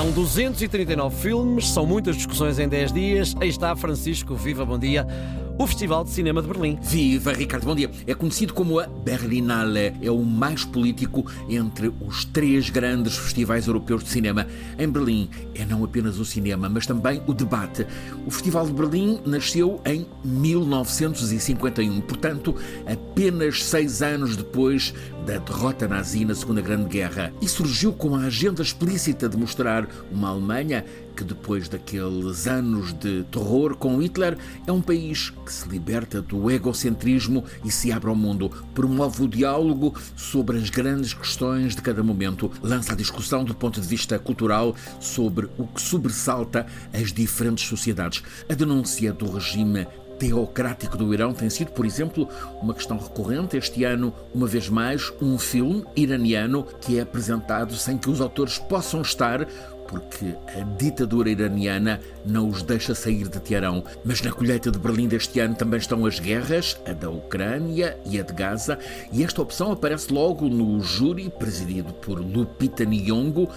São 239 filmes, são muitas discussões em 10 dias. Aí está Francisco Viva, bom dia o Festival de Cinema de Berlim. Viva, Ricardo, bom dia. É conhecido como a Berlinale, é o mais político entre os três grandes festivais europeus de cinema. Em Berlim é não apenas o cinema, mas também o debate. O Festival de Berlim nasceu em 1951, portanto, apenas seis anos depois da derrota nazi na Segunda Grande Guerra, e surgiu com a agenda explícita de mostrar uma Alemanha que, depois daqueles anos de terror com Hitler, é um país que se liberta do egocentrismo e se abre ao mundo, promove o diálogo sobre as grandes questões de cada momento, lança a discussão do ponto de vista cultural sobre o que sobressalta as diferentes sociedades. A denúncia do regime teocrático do Irão tem sido, por exemplo, uma questão recorrente. Este ano, uma vez mais, um filme iraniano que é apresentado sem que os autores possam estar porque a ditadura iraniana não os deixa sair de Teherão. Mas na colheita de Berlim deste ano também estão as guerras, a da Ucrânia e a de Gaza, e esta opção aparece logo no júri, presidido por Lupita Nyong'o,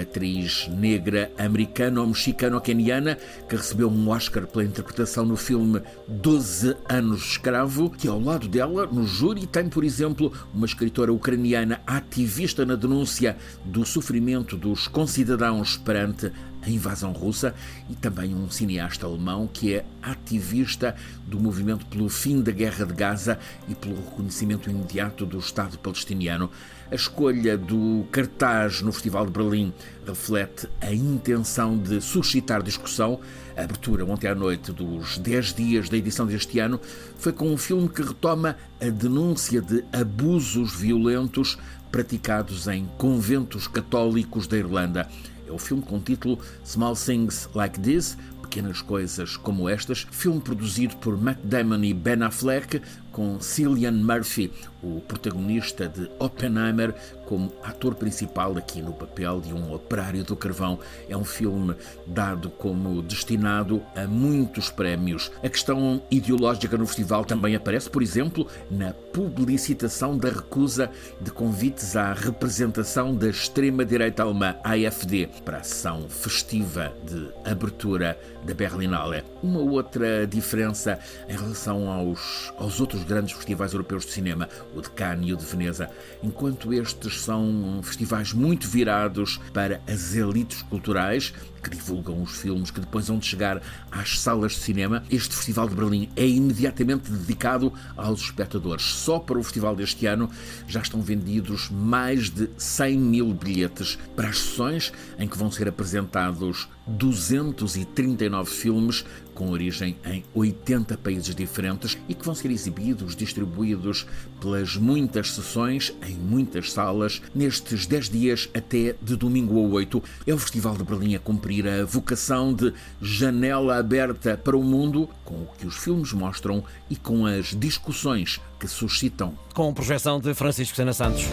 atriz negra americano-mexicano-keniana, que recebeu um Oscar pela interpretação no filme 12 Anos Escravo, que ao lado dela, no júri, tem, por exemplo, uma escritora ucraniana ativista na denúncia do sofrimento dos concidadãos perante a invasão russa e também um cineasta alemão que é ativista do movimento pelo fim da guerra de Gaza e pelo reconhecimento imediato do Estado palestiniano. A escolha do cartaz no Festival de Berlim reflete a intenção de suscitar discussão. A abertura ontem à noite dos 10 dias da edição deste ano foi com um filme que retoma a denúncia de abusos violentos praticados em conventos católicos da Irlanda. É o filme com o título Small Things Like This, Pequenas Coisas Como Estas, filme produzido por Matt Damon e Ben Affleck, com Cillian Murphy, o protagonista de Oppenheimer, como ator principal aqui no papel de um operário do carvão. É um filme dado como destinado a muitos prémios. A questão ideológica no festival também aparece, por exemplo, na publicitação da recusa de convites à representação da extrema-direita alemã AfD para a sessão festiva de abertura da Berlinale. Uma outra diferença em relação aos, aos outros grandes festivais europeus de cinema, o de Cannes e o de Veneza, enquanto estes são festivais muito virados para as elites culturais, que divulgam os filmes que depois vão chegar às salas de cinema. Este Festival de Berlim é imediatamente dedicado aos espectadores. Só para o festival deste ano já estão vendidos mais de 100 mil bilhetes para as sessões em que vão ser apresentados 239 filmes com origem em 80 países diferentes e que vão ser exibidos, distribuídos pelas muitas sessões em muitas salas nestes 10 dias até de domingo a 8. É o Festival de Berlim a cumprir cumprir a vocação de janela aberta para o mundo com o que os filmes mostram e com as discussões que suscitam. Com projeção de Francisco Sena Santos.